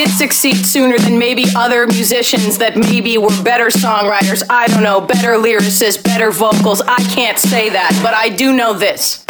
Did succeed sooner than maybe other musicians that maybe were better songwriters. I don't know, better lyricists, better vocals. I can't say that, but I do know this.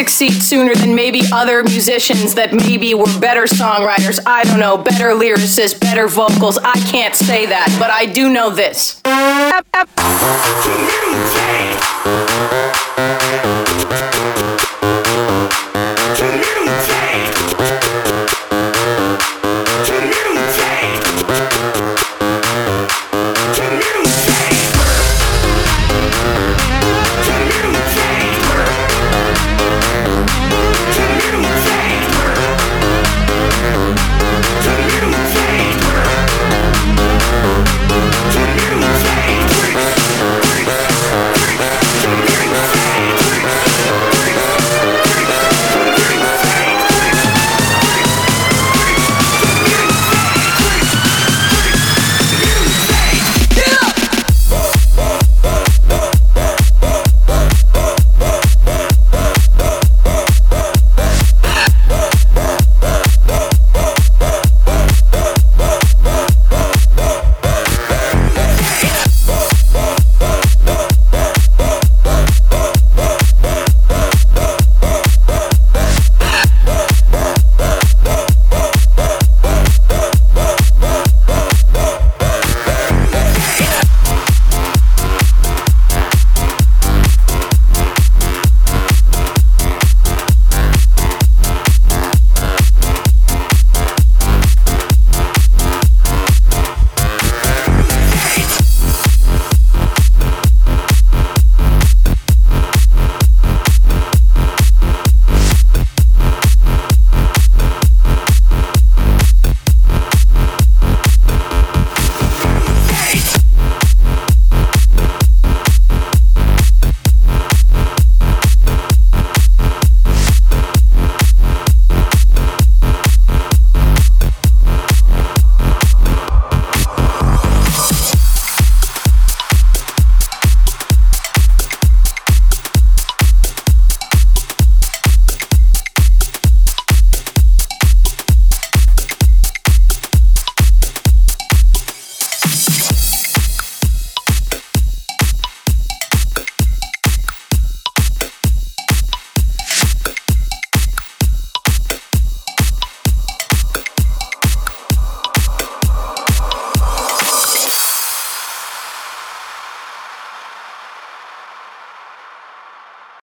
Succeed sooner than maybe other musicians that maybe were better songwriters. I don't know, better lyricists, better vocals. I can't say that, but I do know this.